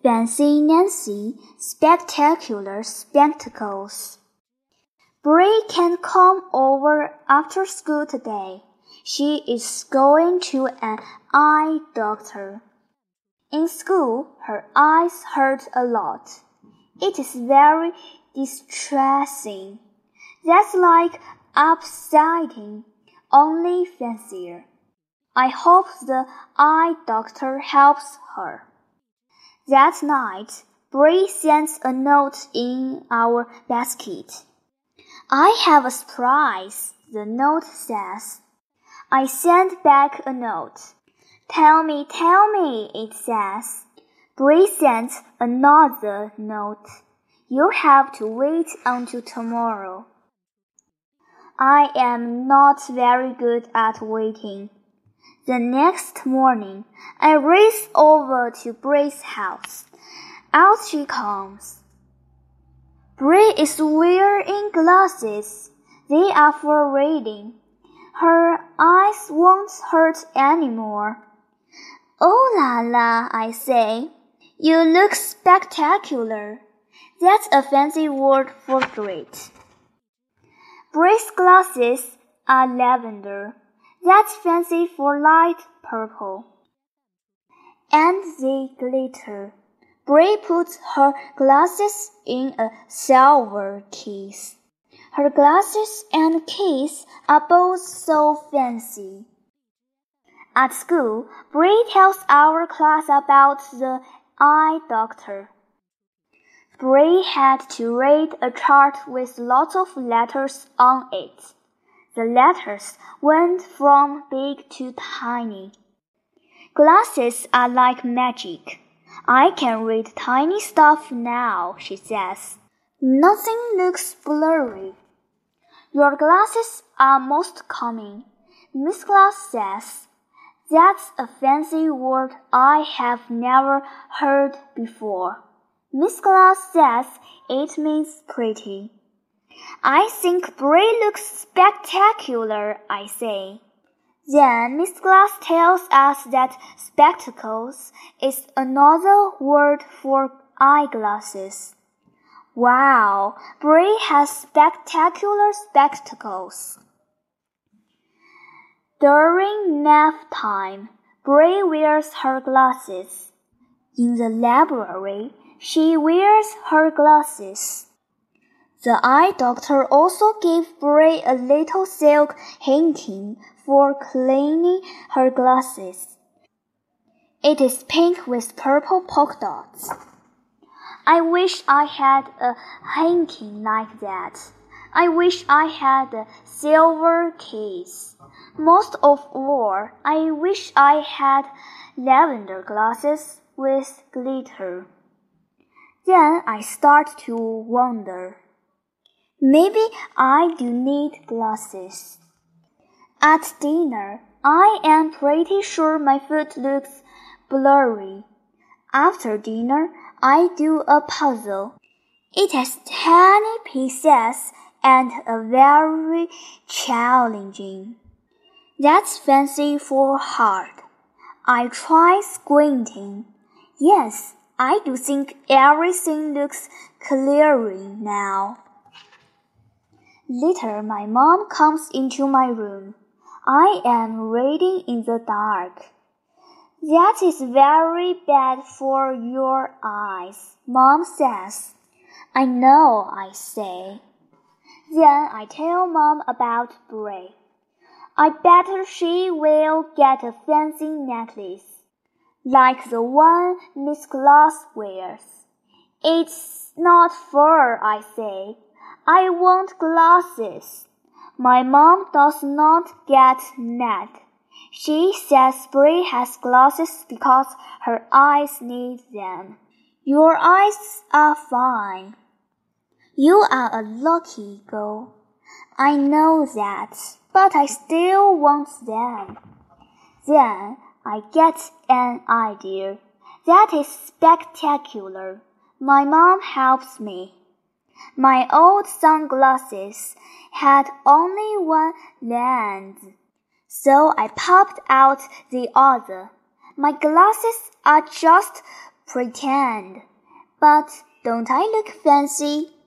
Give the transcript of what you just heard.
Fancy Nancy spectacular spectacles. Bree can come over after school today. She is going to an eye doctor. In school, her eyes hurt a lot. It is very distressing. That's like upsetting, only fancier. I hope the eye doctor helps her. That night, Bree sends a note in our basket. I have a surprise, the note says. I send back a note. Tell me, tell me, it says. Bree sends another note. You have to wait until tomorrow. I am not very good at waiting. The next morning, I race over to Bree's house. Out she comes. Bree is wearing glasses. They are for reading. Her eyes won't hurt anymore. Oh la la, I say. You look spectacular. That's a fancy word for great. Bree's glasses are lavender. That's fancy for light purple. And they glitter. Bree puts her glasses in a silver case. Her glasses and case are both so fancy. At school, Bree tells our class about the eye doctor. Bree had to read a chart with lots of letters on it. The letters went from big to tiny. Glasses are like magic. I can read tiny stuff now, she says. Nothing looks blurry. Your glasses are most common. Miss Glass says. That's a fancy word I have never heard before. Miss Glass says it means pretty. I think Bree looks spectacular, I say. Then Miss Glass tells us that spectacles is another word for eyeglasses. Wow, Bree has spectacular spectacles. During math time, Bree wears her glasses. In the library, she wears her glasses. The eye doctor also gave Bree a little silk hanky for cleaning her glasses. It is pink with purple polka dots. I wish I had a hanky like that. I wish I had a silver case. Most of all, I wish I had lavender glasses with glitter. Then I start to wonder. Maybe I do need glasses. At dinner, I am pretty sure my foot looks blurry. After dinner, I do a puzzle. It has tiny pieces and a very challenging. That's fancy for hard. I try squinting. Yes, I do think everything looks clearer now. Later, my mom comes into my room. I am reading in the dark. That is very bad for your eyes, Mom says. I know, I say. Then I tell Mom about Bree. I bet she will get a fancy necklace, like the one Miss Glass wears. It's not fur, I say. I want glasses. My mom does not get mad. She says Bree has glasses because her eyes need them. Your eyes are fine. You are a lucky girl. I know that, but I still want them. Then I get an idea. That is spectacular. My mom helps me. My old sunglasses had only one lens, so I popped out the other. My glasses are just pretend. But don't I look fancy?